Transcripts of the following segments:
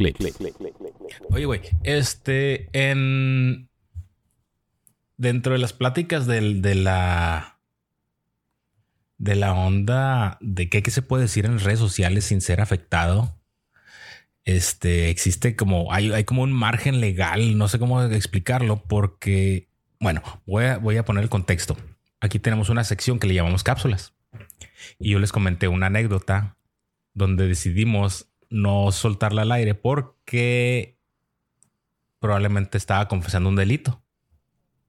Click, click, click, click, Oye, güey, este, en... Dentro de las pláticas del, de la... De la onda de qué, qué se puede decir en redes sociales sin ser afectado. Este, existe como, hay, hay como un margen legal, no sé cómo explicarlo, porque, bueno, voy a, voy a poner el contexto. Aquí tenemos una sección que le llamamos cápsulas. Y yo les comenté una anécdota donde decidimos no soltarla al aire porque probablemente estaba confesando un delito.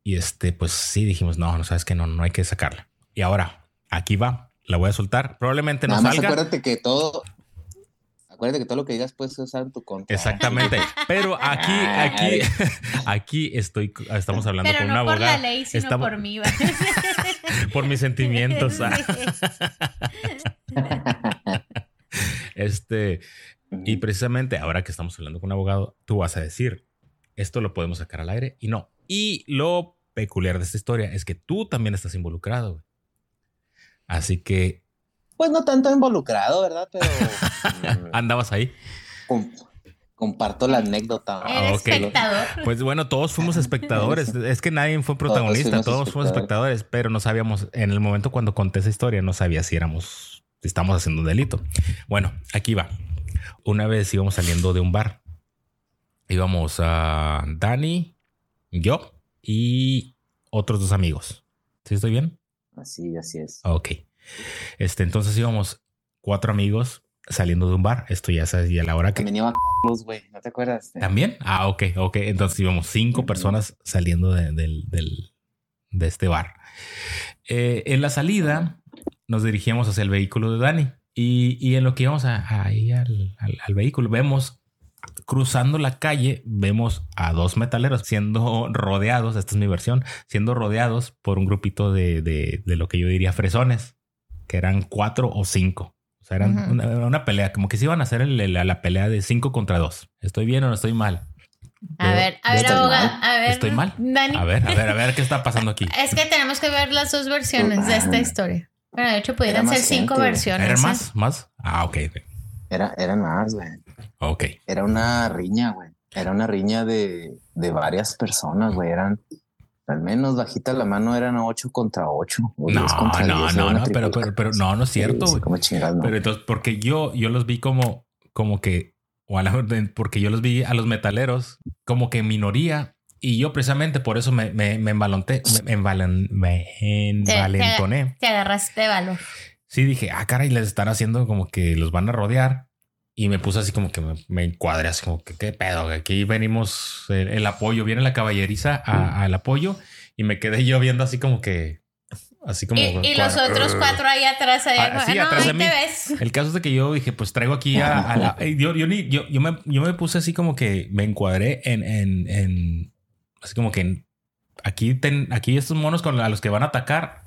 Y este, pues sí, dijimos, no, no sabes que no, no hay que sacarla. Y ahora, aquí va, la voy a soltar. Probablemente no Nada salga. acuérdate que todo, acuérdate que todo lo que digas puedes usar en tu contra. Exactamente. Pero aquí, aquí, aquí estoy, estamos hablando con una abogada. Por la ley, sino por mí. por mis sentimientos. este, y precisamente ahora que estamos hablando con un abogado, tú vas a decir, esto lo podemos sacar al aire y no. Y lo peculiar de esta historia es que tú también estás involucrado. Así que... Pues no tanto involucrado, ¿verdad? Pero... ¿Andabas ahí? Comparto la anécdota. Ah, espectador. Pues bueno, todos fuimos espectadores. es que nadie fue protagonista, todos fuimos, espectadores, pero no sabíamos, en el momento cuando conté esa historia, no sabía si éramos, si estamos haciendo un delito. Bueno, aquí va. Una vez íbamos saliendo de un bar. Íbamos a Dani, yo y otros dos amigos. ¿Sí estoy bien? Así, así es. Ok. Este, entonces íbamos cuatro amigos saliendo de un bar. Esto ya sabes, y a la hora que. Venía güey, ¿no te acuerdas? ¿También? Ah, ok, ok. Entonces íbamos cinco personas saliendo de, de este bar. Eh, en la salida nos dirigíamos hacia el vehículo de Dani. Y, en lo que íbamos ahí al, vehículo, vemos cruzando la calle, vemos a dos metaleros siendo rodeados, esta es mi versión, siendo rodeados por un grupito de, de, lo que yo diría fresones, que eran cuatro o cinco. O sea, eran una, pelea, como que se iban a hacer la pelea de cinco contra dos. ¿Estoy bien o no estoy mal? A ver, a ver, abogado, a ver. ¿Estoy mal? A ver, a ver, a ver qué está pasando aquí. Es que tenemos que ver las dos versiones de esta historia. Bueno, de hecho, pudieran ser cinco versiones. ¿Eran ¿eh? más? ¿Más? Ah, ok. Era, eran más, güey. Ok. Era una riña, güey. Era una riña de, de varias personas, güey. Eran, al menos bajita la mano, eran ocho contra ocho. no, no, no, no, pero, pero, pero, no, no es cierto, güey. como chingando. Pero entonces, porque yo, yo los vi como, como que, o a la porque yo los vi a los metaleros como que minoría y yo precisamente por eso me, me, me embalonté, me, me envalentoné. Te, agarraste valor. Sí, dije, ah, cara, y les están haciendo como que los van a rodear. Y me puse así como que me, encuadré, así como que qué pedo, aquí venimos el, apoyo, viene la caballeriza al apoyo y me quedé yo viendo así como que así como y, los otros cuatro ahí atrás ah, sí, atrás de mí. el caso es de que yo dije pues traigo aquí a, la yo, yo, yo, yo, me, yo me puse así como que me encuadré en, en, en así como que aquí, aquí estos monos con a los que van a atacar,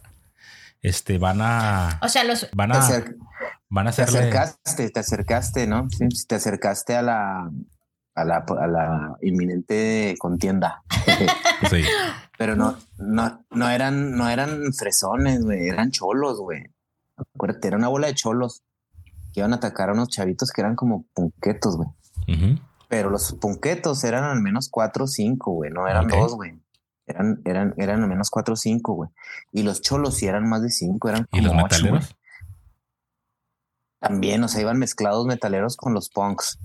este, van a... O sea, los... Van a... van a hacerle... Te acercaste, te acercaste, ¿no? te acercaste a la, a la, a la inminente contienda. sí. Pero no, no, no eran, no eran fresones, güey, eran cholos, güey. Acuérdate, era una bola de cholos que iban a atacar a unos chavitos que eran como punquetos, güey. Pero los punquetos eran al menos cuatro o cinco, güey, no eran dos, güey. Eran, eran, eran al menos cuatro o cinco, güey. Y los cholos sí eran más de cinco, eran como ¿Y los metaleros? También, o sea, iban mezclados metaleros con los punks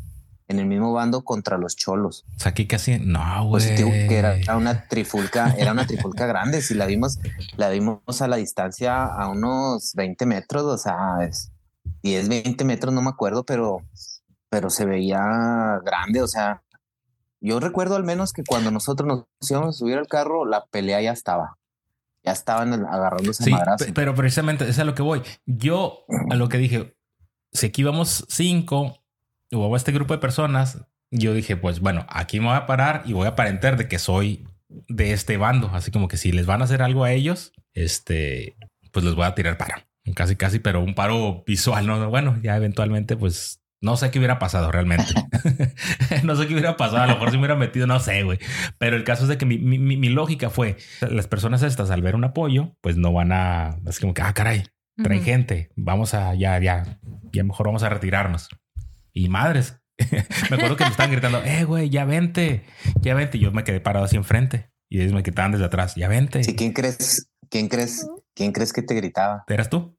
en el mismo bando contra los cholos. O sea, aquí casi no, güey. Pues, que era una trifulca, era una trifulca grande. Si la vimos, la vimos a la distancia a unos 20 metros, o sea, es 10, 20 metros, no me acuerdo, pero pero se veía grande, o sea, yo recuerdo al menos que cuando nosotros nos íbamos a subir al carro, la pelea ya estaba. Ya estaban agarrándose sí, Pero precisamente es a lo que voy. Yo a lo que dije, si aquí vamos cinco o este grupo de personas, yo dije, pues bueno, aquí me voy a parar y voy a aparentar de que soy de este bando. Así como que si les van a hacer algo a ellos, este, pues les voy a tirar paro. Casi, casi, pero un paro visual, ¿no? Bueno, ya eventualmente, pues No sé qué hubiera pasado realmente. no sé qué hubiera pasado. A lo mejor si me hubiera metido, no sé, güey. Pero el caso es de que mi, mi, lógica fue, las personas estas al ver un apoyo, pues no van a, es como que, ah, caray, traen gente, vamos a, ya, ya, ya mejor vamos a retirarnos. Y madres, me acuerdo que me estaban gritando, eh, güey, ya vente, ya vente. Y yo me quedé parado así enfrente y ellos me quitaban desde atrás, ya vente. Sí, ¿quién crees? ¿Quién crees? ¿Quién crees que te gritaba? ¿Eras tú?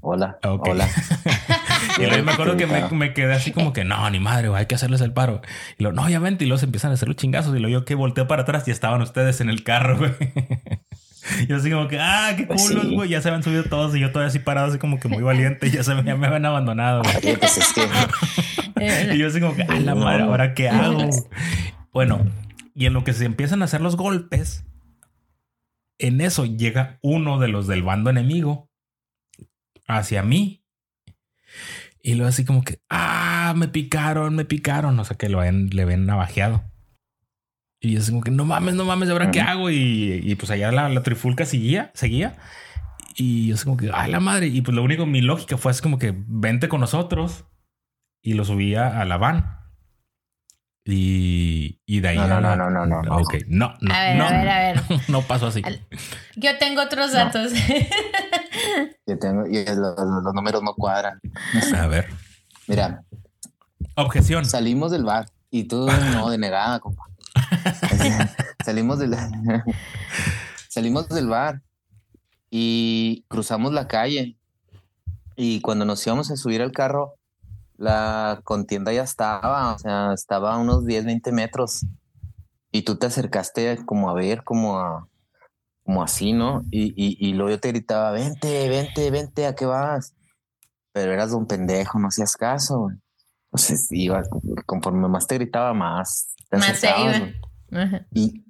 Hola. Hola. y luego me acuerdo que me, quedé así como que no, ni madre, hay que hacerles el paro. Y luego, no, ya vente. Y se empiezan a hacer los chingazos. Y luego yo que volteo para atrás y estaban ustedes en el carro, güey. Y yo así como que, ah, qué pues culos, güey. Ya se habían subido todos y yo todavía así parado, así como que muy valiente. Ya, se me, ya me habían abandonado, güey. Pues y yo así como que, a la madre, ¿ahora qué hago? Bueno, y en lo que se empiezan a hacer los golpes, en eso llega uno de los del bando enemigo hacia mí. Y luego así como que, ah, me picaron, me picaron. O sea, que lo ven, le ven navajeado. Y yo así como que, no mames, no mames, ¿ahora qué hago? Y, pues allá la, trifulca seguía, seguía. Y yo así como que, ay, la madre. Y pues lo único, mi lógica fue así como que, vente con nosotros. Y lo subía a la van. Y, y de ahí. No, no, no, no, no, no. Ok, no, no. A ver, no, a ver, a ver. No pasó así. Yo tengo otros datos. Yo tengo, y los, números no cuadran. A ver. Mira. Objeción. Salimos del bar y tú no, denegada, compa. salimos del salimos del bar y cruzamos la calle. Y cuando nos íbamos a subir al carro, la contienda ya estaba, o sea, estaba a unos 10, 20 metros. Y tú te acercaste como a ver, como a, como así, ¿no? Y, y, luego yo te gritaba, vente, vente, vente, ¿a qué vas? Pero eras un pendejo, no hacías caso. Entonces iba, conforme más te gritaba, más te más Y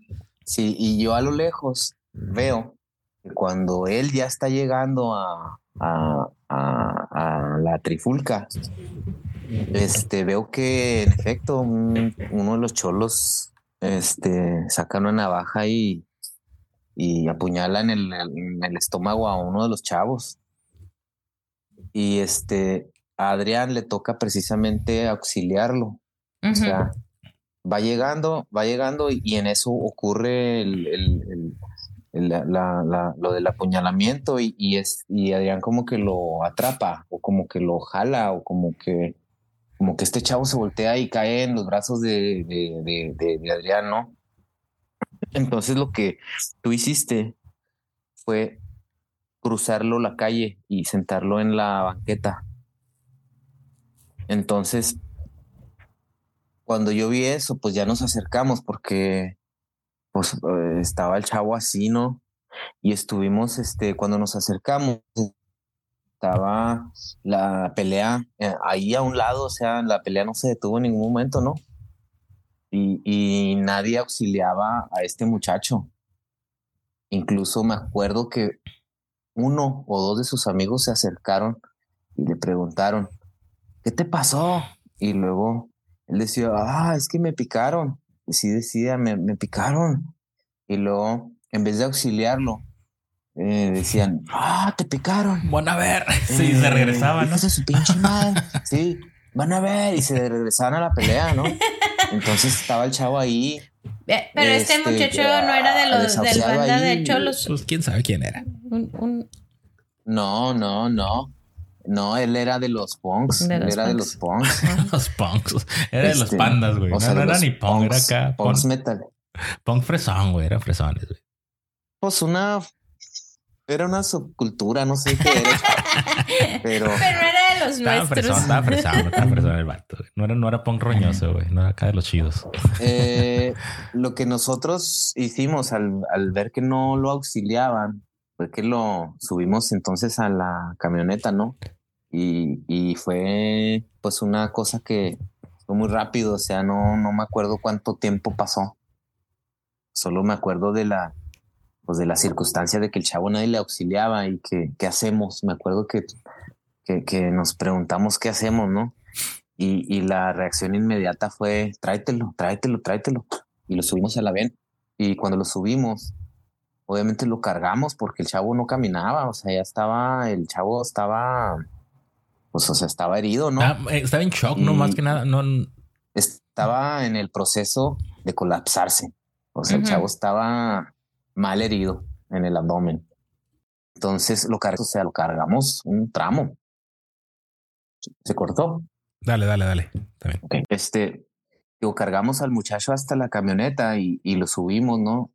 sí, y yo a lo lejos veo que cuando él ya está llegando a, a, a la trifulca, este, veo que en efecto uno de los cholos este, saca una navaja y, y apuñala en el, en el, estómago a uno de los chavos. Y este, a Adrián le toca precisamente auxiliarlo. O sea, va llegando, va llegando y, en eso ocurre el, el, lo del apuñalamiento y, y, es, y Adrián como que lo atrapa o como que lo jala o como que como que este chavo se voltea y cae en los brazos de, de, de, Adrián, ¿no? Entonces lo que tú hiciste fue cruzarlo la calle y sentarlo en la banqueta. Entonces, cuando yo vi eso, pues ya nos acercamos porque pues eh, estaba el chavo así, ¿no? Y estuvimos, este, cuando nos acercamos, estaba la pelea eh, ahí a un lado, o sea, la pelea no se detuvo en ningún momento, ¿no? Y, nadie auxiliaba a este muchacho. Incluso me acuerdo que uno o dos de sus amigos se acercaron y le preguntaron, ¿qué te pasó? Y luego él decía, ah, es que me picaron. Y sí decía, me, me picaron. Y luego, en vez de auxiliarlo, eh, decían, ah, te picaron. Van a ver. Sí, se eh, regresaban, ¿no? su pinche madre. Sí, van a ver. Y se regresaban a la pelea, ¿no? Entonces estaba el chavo ahí. Pero este, este muchacho no era de los del banda de cholos. Pues quién sabe quién era. No, no, no. No, él era de los punks. él era de los punks. los punks. Era de los este, pandas, güey. no, era ni punk, era acá. Punks metal. Punk fresón, güey. Era fresones, güey. Pues una era una subcultura, no sé qué era. pero... pero era de los estaba nuestros. estaba fresado, estaba fresado el vato. No era, no era punk roñoso, güey. No era acá de los chidos. Eh, lo que nosotros hicimos al, al, ver que no lo auxiliaban fue que lo subimos entonces a la camioneta, ¿no? Y, y fue pues una cosa que fue muy rápido. O sea, no, no me acuerdo cuánto tiempo pasó. Solo me acuerdo de la pues de la circunstancia de que el chavo nadie le auxiliaba y que qué hacemos. Me acuerdo que, que, nos preguntamos qué hacemos, ¿no? Y, la reacción inmediata fue tráetelo, tráetelo, tráetelo. Y lo subimos a la ven. Y cuando lo subimos, obviamente lo cargamos porque el chavo no caminaba, o sea, ya estaba, el chavo estaba pues, o sea, estaba herido, ¿no? Ah, eh, estaba en shock, no más que nada. No, estaba en el proceso de colapsarse. O sea, el chavo estaba mal herido en el abdomen. Entonces lo cargamos, o sea, lo cargamos un tramo. Se cortó. Dale, dale, dale. Este, digo, cargamos al muchacho hasta la camioneta y, y lo subimos, ¿no?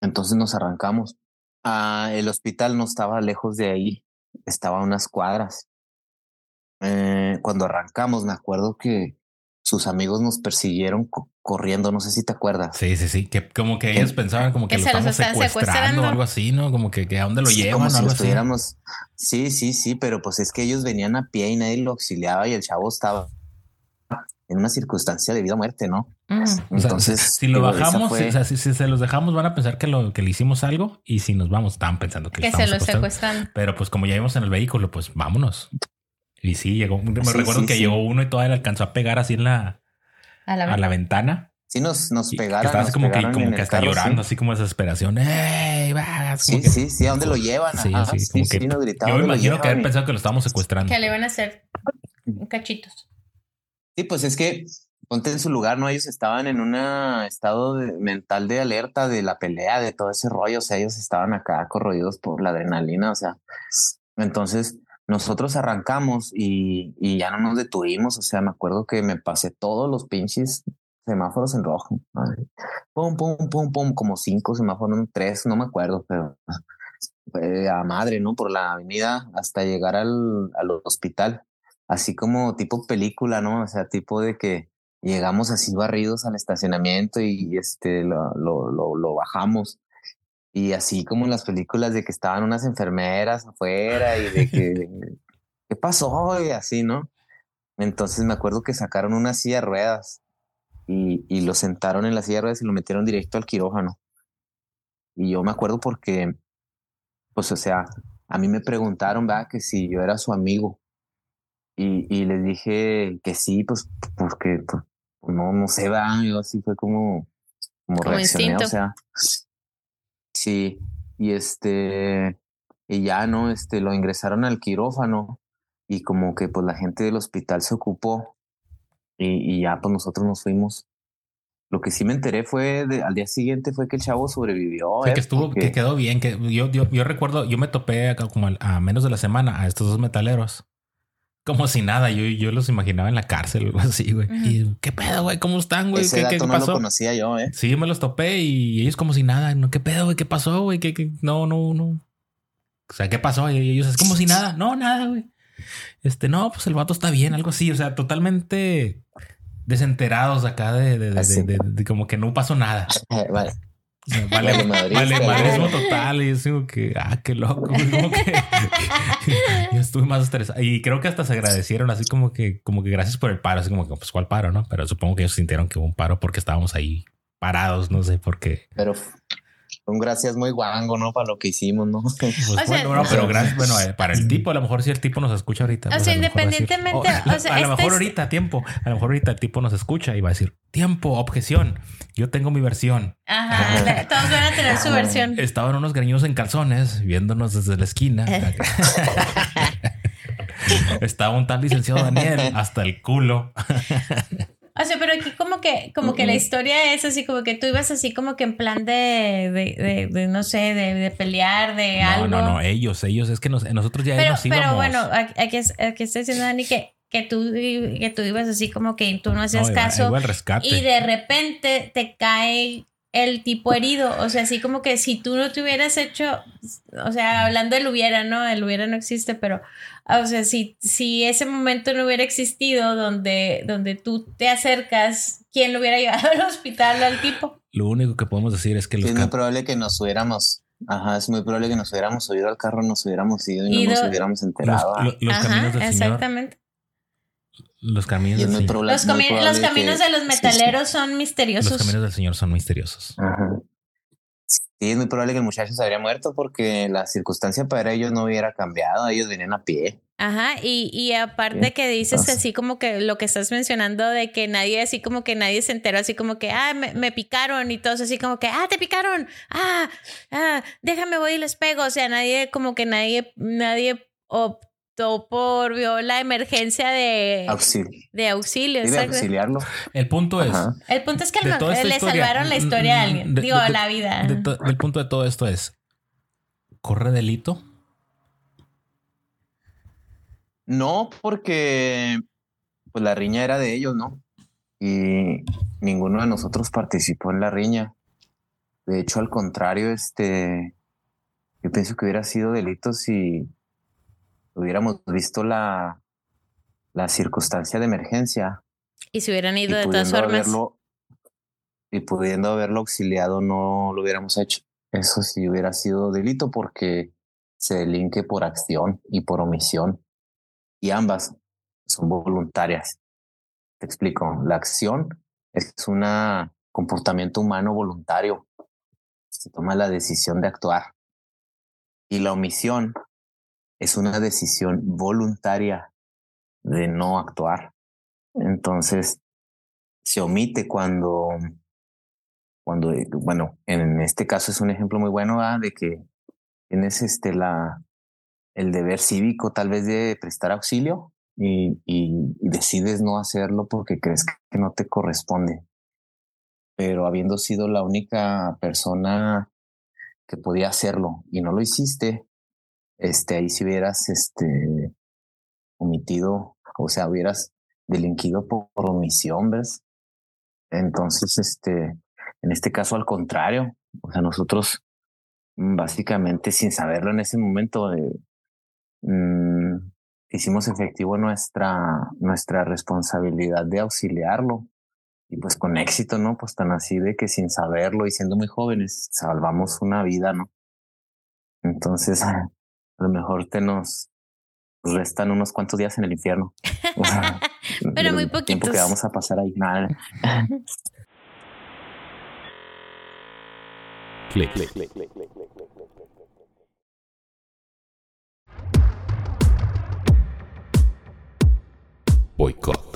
Entonces nos arrancamos. Ah, el hospital no estaba lejos de ahí, estaba a unas cuadras. Eh, cuando arrancamos, me acuerdo que sus amigos nos persiguieron corriendo, no sé si te acuerdas. Sí, sí, sí, que como que ellos pensaban como que, lo estamos secuestrando, o algo así, ¿no? Como que, a dónde lo llevan o algo así. Sí, sí, sí, pero pues es que ellos venían a pie y nadie lo auxiliaba y el chavo estaba en una circunstancia de vida o muerte, ¿no? Entonces, si lo bajamos, o sea, si, se los dejamos, van a pensar que lo que le hicimos algo y si nos vamos, estaban pensando que, que se lo secuestran. Pero pues como ya íbamos en el vehículo, pues vámonos. Y sí, llegó. Me recuerdo que llegó uno y todavía le alcanzó a pegar así en la, a la, ventana. Sí, nos, nos pegaron. Estaba así como que, como que hasta llorando, así como desesperación. ¡Ey, Sí, sí, sí. ¿A dónde lo llevan? Sí, sí, como que. yo me imagino que habían pensado que lo estábamos secuestrando. Que le iban a hacer cachitos. Sí, pues es que ponte en su lugar, ¿no? Ellos estaban en un estado mental de alerta de la pelea, de todo ese rollo. O sea, ellos estaban acá corroídos por la adrenalina. O sea, entonces nosotros arrancamos y, ya no nos detuvimos. O sea, me acuerdo que me pasé todos los pinches semáforos en rojo. Pum, pum, pum, pum, como cinco semáforos, tres, no me acuerdo, pero a madre, ¿no? Por la avenida hasta llegar al, al hospital. Así como tipo película, ¿no? O sea, tipo de que llegamos así barridos al estacionamiento y este lo, lo bajamos y así como en las películas de que estaban unas enfermeras afuera y de que, ¿qué pasó? Y así, ¿no? Entonces me acuerdo que sacaron una silla de ruedas y, y lo sentaron en la silla de ruedas y lo metieron directo al quirófano. Y yo me acuerdo porque, pues, o sea, a mí me preguntaron, ¿verdad? Que si yo era su amigo. Y, y les dije que sí, pues, porque, pues, no, no sé, va, yo así fue como, como, reaccioné, o sea, Sí, y este, y ya, ¿no? Este, lo ingresaron al quirófano y como que pues la gente del hospital se ocupó y, y ya pues nosotros nos fuimos. Lo que sí me enteré fue de, al día siguiente fue que el chavo sobrevivió. que estuvo, que quedó bien, que yo, yo, yo recuerdo, yo me topé acá como a menos de la semana a estos dos metaleros como si nada. Yo, yo los imaginaba en la cárcel o algo así, güey. Y qué pedo, güey, ¿cómo están, güey? ¿Qué, ¿qué, pasó? No lo conocía yo, eh. Sí, me los topé y ellos como si nada. No, ¿Qué pedo, güey? ¿Qué pasó, güey? ¿Qué, qué? No, no, no. O sea, ¿qué pasó? Y ellos es como si nada. No, nada, güey. Este, no, pues el vato está bien, algo así. O sea, totalmente desenterados acá de, de, de, de como que no pasó nada. vale. Vale, vale, vale, madrismo total. Y yo digo que, ah, qué loco. Como que, yo estuve más estresado. Y creo que hasta se agradecieron, así como que, como que gracias por el paro. Así como que, pues, ¿cuál paro, no? Pero supongo que ellos sintieron que hubo un paro porque estábamos ahí parados, no sé por qué. Pero un gracias muy guango, ¿no? Para lo que hicimos, ¿no? Pues bueno, pero gracias, bueno, eh, para el tipo, a lo mejor si el tipo nos escucha ahorita. O pues sea, independientemente, o, sea, a lo mejor ahorita, tiempo, a lo mejor ahorita el tipo nos escucha y va a decir, tiempo, objeción, yo tengo mi versión. Ajá, todos van a tener su versión. Estaban unos greñudos en calzones viéndonos desde la esquina. Estaba un tal licenciado Daniel hasta el culo. O sea, pero aquí como que, como que la historia es así, como que tú ibas así como que en plan de, de, de, no sé, de, pelear, de algo. No, no, ellos, ellos, es que nosotros ya pero, nos íbamos. Pero bueno, aquí, aquí está diciendo Dani que, que, tú, que tú ibas así como que tú no hacías caso. Y de repente te cae el tipo herido. O sea, así como que si tú no te hubieras hecho, o sea, hablando del hubiera, ¿no? El hubiera no existe, pero, o sea, si, si ese momento no hubiera existido donde, donde tú te acercas, ¿quién lo hubiera llevado al hospital al tipo? Lo único que podemos decir es que Es muy probable que nos hubiéramos Ajá, es muy probable que nos hubiéramos subido al carro, nos hubiéramos ido y no nos hubiéramos enterado. Los, caminos del exactamente. Los caminos, del Señor. Los, caminos de los metaleros son misteriosos. Los caminos del Señor son misteriosos. Sí, es muy probable que el muchacho se habría muerto porque la circunstancia para ellos no hubiera cambiado. Ellos venían a pie. Ajá, y, y aparte que dices así como que lo que estás mencionando de que nadie, así como que nadie se enteró, así como que, ah, me, picaron y todos así como que, ah, te picaron, ah, ah, déjame voy y les pego. O sea, nadie, como que nadie, nadie optó por vio la emergencia de auxilio. De auxilio, de auxiliarlo. El punto es. El punto es que le salvaron la historia a alguien. digo, la vida. el punto de todo esto es. ¿Corre delito? No, porque pues la riña era de ellos, ¿no? Y ninguno de nosotros participó en la riña. De hecho, al contrario, este, yo pienso que hubiera sido delito si hubiéramos visto la, la circunstancia de emergencia. Y si hubieran ido de todas formas. y pudiendo haberlo auxiliado, no lo hubiéramos hecho. Eso sí hubiera sido delito porque se delinque por acción y por omisión. Y ambas son voluntarias. Te explico. La acción es un comportamiento humano voluntario. Se toma la decisión de actuar. Y la omisión es una decisión voluntaria de no actuar. Entonces, se omite cuando, cuando, bueno, en este caso es un ejemplo muy bueno de que tienes este, la, el deber cívico tal vez de prestar auxilio y, y, decides no hacerlo porque crees que no te corresponde. Pero habiendo sido la única persona que podía hacerlo y no lo hiciste, este, ahí si hubieras este, omitido, o sea, hubieras delinquido por, omisión, ¿ves? Entonces, este, en este caso, al contrario, o sea, nosotros mm, básicamente sin saberlo en ese momento, eh, mm, hicimos efectivo nuestra, nuestra responsabilidad de auxiliarlo. Y pues con éxito, ¿no? Pues tan así de que sin saberlo y siendo muy jóvenes, salvamos una vida, ¿no? Entonces, a lo mejor te nos restan unos cuantos días en el infierno. Pero muy poquitos. Tiempo que vamos a pasar ahí. Nada. clic, clic, clic, clic, clic, clic, clic. Boicot.